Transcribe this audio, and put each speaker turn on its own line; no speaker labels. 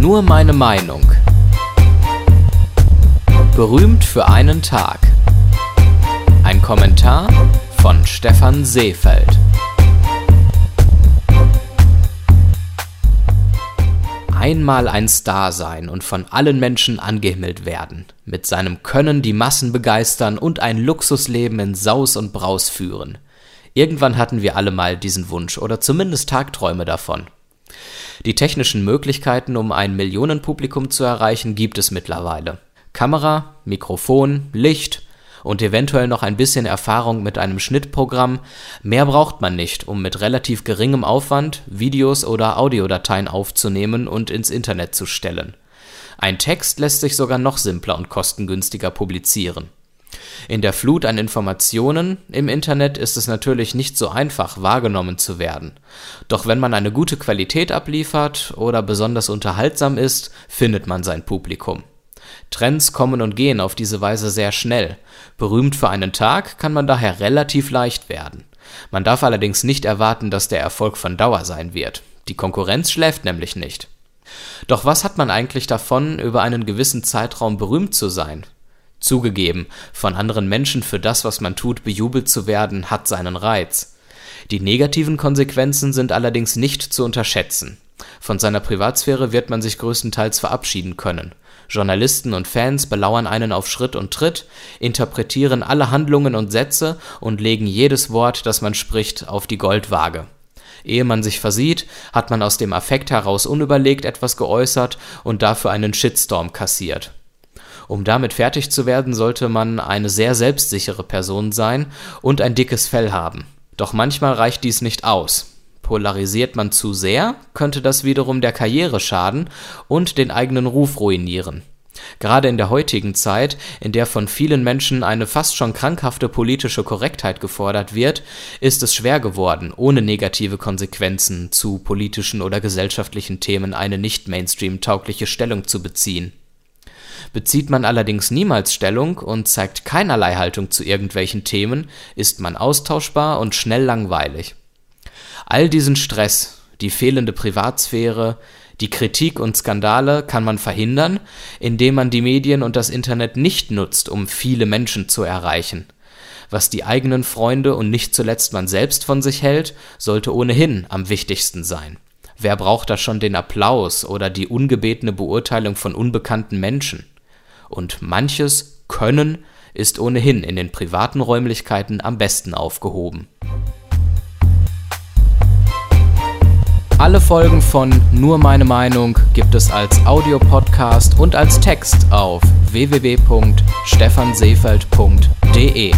Nur meine Meinung. Berühmt für einen Tag. Ein Kommentar von Stefan Seefeld. Einmal ein Star sein und von allen Menschen angehimmelt werden, mit seinem Können die Massen begeistern und ein Luxusleben in Saus und Braus führen. Irgendwann hatten wir alle mal diesen Wunsch oder zumindest Tagträume davon. Die technischen Möglichkeiten, um ein Millionenpublikum zu erreichen, gibt es mittlerweile. Kamera, Mikrofon, Licht und eventuell noch ein bisschen Erfahrung mit einem Schnittprogramm, mehr braucht man nicht, um mit relativ geringem Aufwand Videos oder Audiodateien aufzunehmen und ins Internet zu stellen. Ein Text lässt sich sogar noch simpler und kostengünstiger publizieren. In der Flut an Informationen im Internet ist es natürlich nicht so einfach, wahrgenommen zu werden. Doch wenn man eine gute Qualität abliefert oder besonders unterhaltsam ist, findet man sein Publikum. Trends kommen und gehen auf diese Weise sehr schnell. Berühmt für einen Tag kann man daher relativ leicht werden. Man darf allerdings nicht erwarten, dass der Erfolg von Dauer sein wird. Die Konkurrenz schläft nämlich nicht. Doch was hat man eigentlich davon, über einen gewissen Zeitraum berühmt zu sein? Zugegeben, von anderen Menschen für das, was man tut, bejubelt zu werden, hat seinen Reiz. Die negativen Konsequenzen sind allerdings nicht zu unterschätzen. Von seiner Privatsphäre wird man sich größtenteils verabschieden können. Journalisten und Fans belauern einen auf Schritt und Tritt, interpretieren alle Handlungen und Sätze und legen jedes Wort, das man spricht, auf die Goldwaage. Ehe man sich versieht, hat man aus dem Affekt heraus unüberlegt etwas geäußert und dafür einen Shitstorm kassiert. Um damit fertig zu werden, sollte man eine sehr selbstsichere Person sein und ein dickes Fell haben. Doch manchmal reicht dies nicht aus. Polarisiert man zu sehr, könnte das wiederum der Karriere schaden und den eigenen Ruf ruinieren. Gerade in der heutigen Zeit, in der von vielen Menschen eine fast schon krankhafte politische Korrektheit gefordert wird, ist es schwer geworden, ohne negative Konsequenzen zu politischen oder gesellschaftlichen Themen eine nicht Mainstream-taugliche Stellung zu beziehen. Bezieht man allerdings niemals Stellung und zeigt keinerlei Haltung zu irgendwelchen Themen, ist man austauschbar und schnell langweilig. All diesen Stress, die fehlende Privatsphäre, die Kritik und Skandale kann man verhindern, indem man die Medien und das Internet nicht nutzt, um viele Menschen zu erreichen. Was die eigenen Freunde und nicht zuletzt man selbst von sich hält, sollte ohnehin am wichtigsten sein. Wer braucht da schon den Applaus oder die ungebetene Beurteilung von unbekannten Menschen? Und manches Können ist ohnehin in den privaten Räumlichkeiten am besten aufgehoben. Alle Folgen von Nur meine Meinung gibt es als Audiopodcast und als Text auf www.stephanseefeld.de.